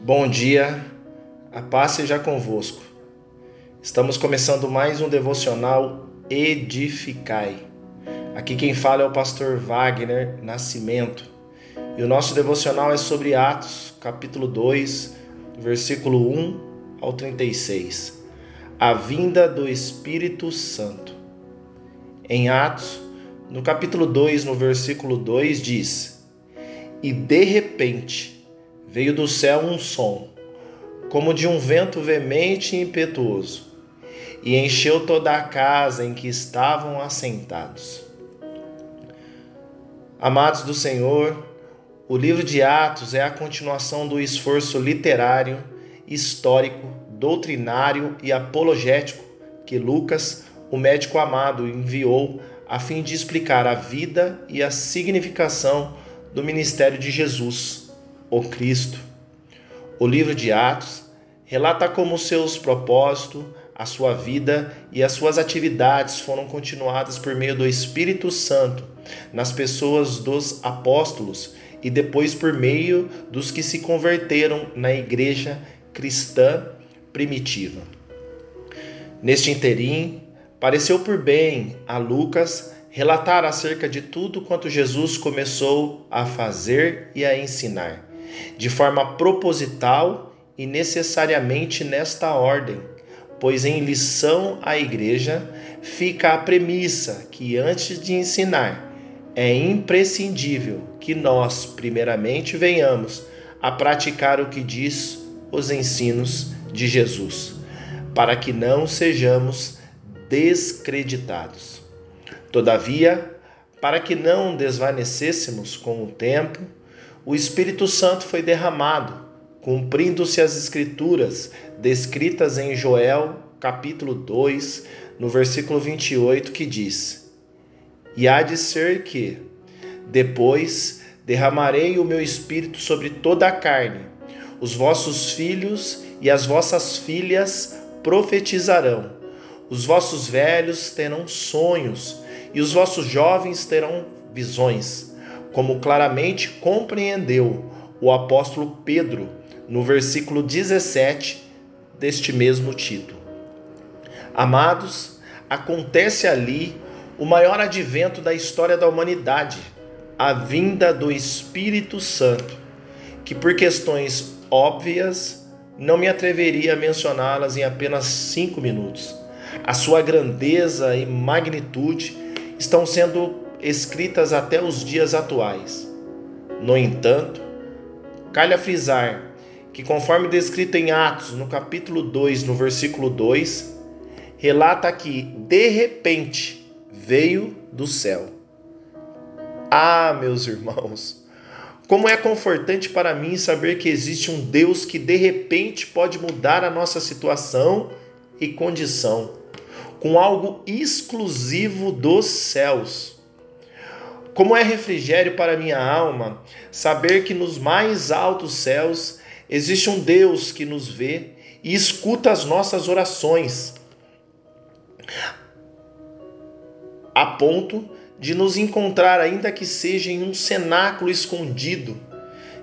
Bom dia, a paz seja convosco. Estamos começando mais um devocional Edificai. Aqui quem fala é o pastor Wagner Nascimento. E o nosso devocional é sobre Atos, capítulo 2, versículo 1 ao 36. A vinda do Espírito Santo. Em Atos, no capítulo 2, no versículo 2 diz: E de repente veio do céu um som, como de um vento veemente e impetuoso, e encheu toda a casa em que estavam assentados. Amados do Senhor, o livro de Atos é a continuação do esforço literário, histórico, doutrinário e apologético que Lucas, o médico amado, enviou a fim de explicar a vida e a significação do ministério de Jesus o Cristo. O livro de Atos relata como seus propósitos, a sua vida e as suas atividades foram continuadas por meio do Espírito Santo nas pessoas dos apóstolos e depois por meio dos que se converteram na igreja cristã primitiva. Neste interim, pareceu por bem a Lucas relatar acerca de tudo quanto Jesus começou a fazer e a ensinar de forma proposital e necessariamente nesta ordem, pois em lição à igreja fica a premissa que antes de ensinar é imprescindível que nós, primeiramente, venhamos a praticar o que diz os ensinos de Jesus, para que não sejamos descreditados. Todavia, para que não desvanecêssemos com o tempo, o Espírito Santo foi derramado, cumprindo-se as escrituras descritas em Joel, capítulo 2, no versículo 28, que diz: E há de ser que, depois, derramarei o meu espírito sobre toda a carne, os vossos filhos e as vossas filhas profetizarão, os vossos velhos terão sonhos, e os vossos jovens terão visões como claramente compreendeu o apóstolo Pedro no versículo 17 deste mesmo título. Amados, acontece ali o maior advento da história da humanidade, a vinda do Espírito Santo, que por questões óbvias não me atreveria a mencioná-las em apenas cinco minutos. A sua grandeza e magnitude estão sendo escritas até os dias atuais. No entanto, calha frisar que, conforme descrito em Atos, no capítulo 2, no versículo 2, relata que de repente veio do céu. Ah, meus irmãos, como é confortante para mim saber que existe um Deus que de repente pode mudar a nossa situação e condição com algo exclusivo dos céus. Como é refrigério para minha alma saber que nos mais altos céus existe um Deus que nos vê e escuta as nossas orações, a ponto de nos encontrar, ainda que seja em um cenáculo escondido,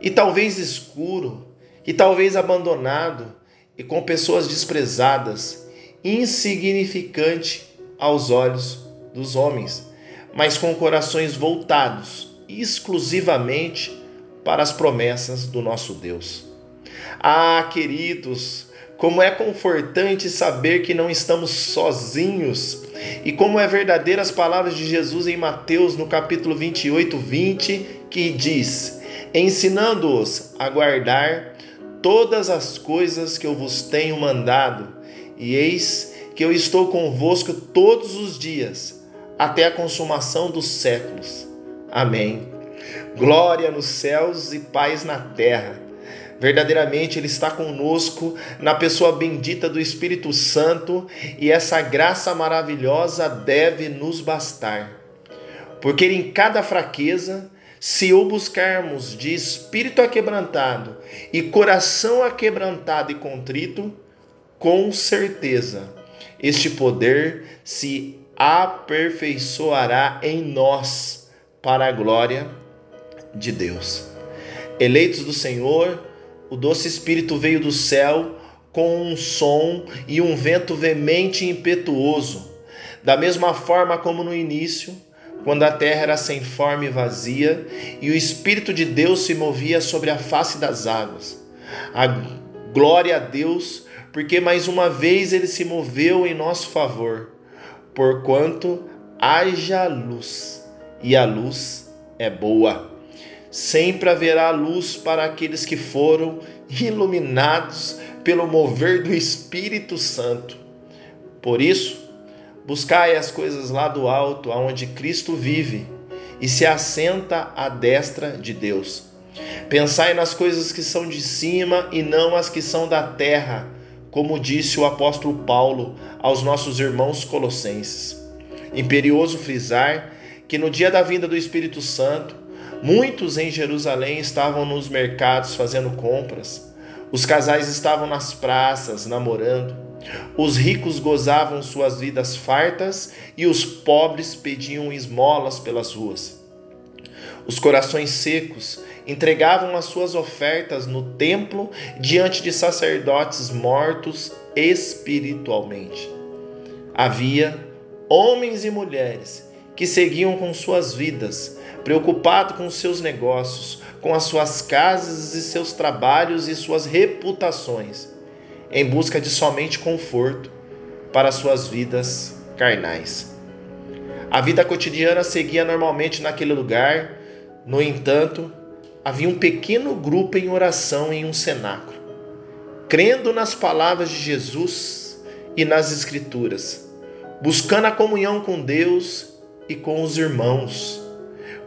e talvez escuro, e talvez abandonado, e com pessoas desprezadas, insignificante aos olhos dos homens mas com corações voltados exclusivamente para as promessas do nosso Deus. Ah, queridos, como é confortante saber que não estamos sozinhos e como é verdadeira as palavras de Jesus em Mateus no capítulo 28, 20, que diz: ensinando-os a guardar todas as coisas que eu vos tenho mandado, e eis que eu estou convosco todos os dias até a consumação dos séculos. Amém. Glória nos céus e paz na terra. Verdadeiramente Ele está conosco na pessoa bendita do Espírito Santo e essa graça maravilhosa deve nos bastar. Porque em cada fraqueza, se o buscarmos de espírito aquebrantado e coração aquebrantado e contrito, com certeza este poder se aperfeiçoará em nós para a glória de Deus. Eleitos do Senhor, o doce Espírito veio do céu com um som e um vento veemente e impetuoso, da mesma forma como no início, quando a terra era sem forma e vazia, e o Espírito de Deus se movia sobre a face das águas. A glória a Deus, porque mais uma vez ele se moveu em nosso favor, porquanto haja luz, e a luz é boa. Sempre haverá luz para aqueles que foram iluminados pelo mover do Espírito Santo. Por isso, buscai as coisas lá do alto, aonde Cristo vive e se assenta à destra de Deus. Pensai nas coisas que são de cima e não as que são da terra, como disse o apóstolo Paulo aos nossos irmãos colossenses. Imperioso frisar que no dia da vinda do Espírito Santo, muitos em Jerusalém estavam nos mercados fazendo compras os casais estavam nas praças namorando. Os ricos gozavam suas vidas fartas e os pobres pediam esmolas pelas ruas. Os corações secos entregavam as suas ofertas no templo diante de sacerdotes mortos espiritualmente. Havia homens e mulheres que seguiam com suas vidas, preocupados com seus negócios, com as suas casas e seus trabalhos e suas reputações, em busca de somente conforto para suas vidas carnais. A vida cotidiana seguia normalmente naquele lugar, no entanto, havia um pequeno grupo em oração em um cenáculo, crendo nas palavras de Jesus e nas Escrituras, buscando a comunhão com Deus e com os irmãos,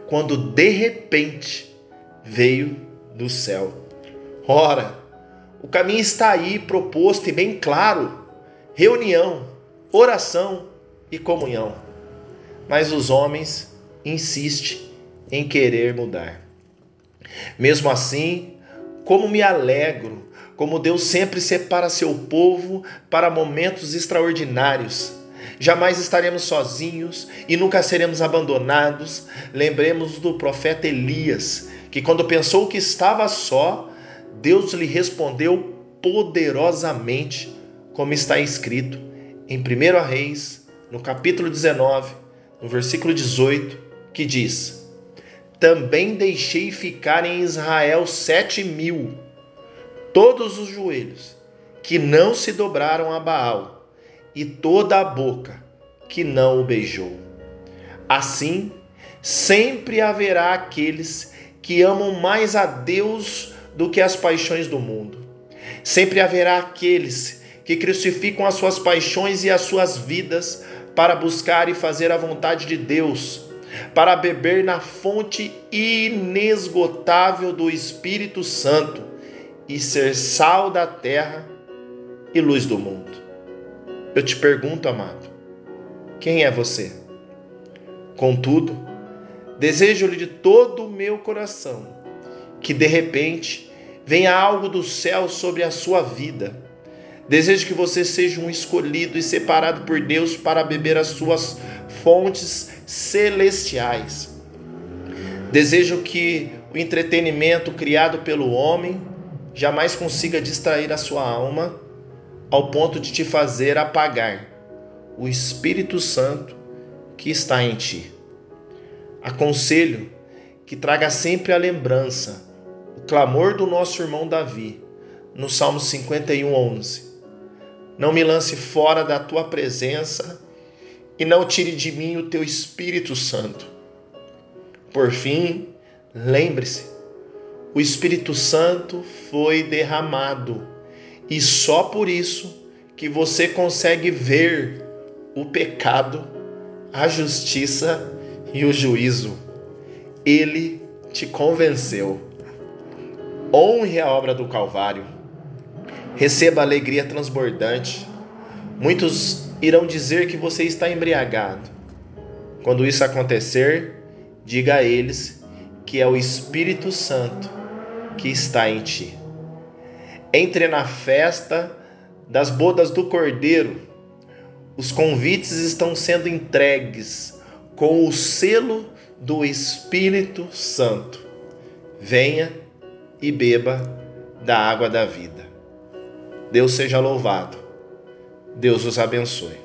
quando de repente veio do céu. Ora, o caminho está aí proposto e bem claro: reunião, oração e comunhão. Mas os homens insistem em querer mudar. Mesmo assim, como me alegro, como Deus sempre separa seu povo para momentos extraordinários. Jamais estaremos sozinhos e nunca seremos abandonados. Lembremos do profeta Elias, que quando pensou que estava só, Deus lhe respondeu poderosamente, como está escrito em 1 Reis, no capítulo 19, no versículo 18, que diz: Também deixei ficar em Israel sete mil, todos os joelhos, que não se dobraram a Baal, e toda a boca que não o beijou. Assim, sempre haverá aqueles que amam mais a Deus do que as paixões do mundo. Sempre haverá aqueles que crucificam as suas paixões e as suas vidas para buscar e fazer a vontade de Deus, para beber na fonte inesgotável do Espírito Santo e ser sal da terra e luz do mundo. Eu te pergunto, amado, quem é você? Contudo, Desejo-lhe de todo o meu coração que de repente venha algo do céu sobre a sua vida. Desejo que você seja um escolhido e separado por Deus para beber as suas fontes celestiais. Desejo que o entretenimento criado pelo homem jamais consiga distrair a sua alma ao ponto de te fazer apagar o Espírito Santo que está em ti. Aconselho que traga sempre a lembrança, o clamor do nosso irmão Davi, no Salmo 51, 11. Não me lance fora da tua presença e não tire de mim o teu Espírito Santo. Por fim, lembre-se, o Espírito Santo foi derramado e só por isso que você consegue ver o pecado, a justiça e o juízo. Ele te convenceu. Honre a obra do Calvário. Receba a alegria transbordante. Muitos irão dizer que você está embriagado. Quando isso acontecer, diga a eles que é o Espírito Santo que está em ti. Entre na festa das bodas do Cordeiro. Os convites estão sendo entregues com o selo do Espírito Santo. Venha e beba da água da vida. Deus seja louvado. Deus os abençoe.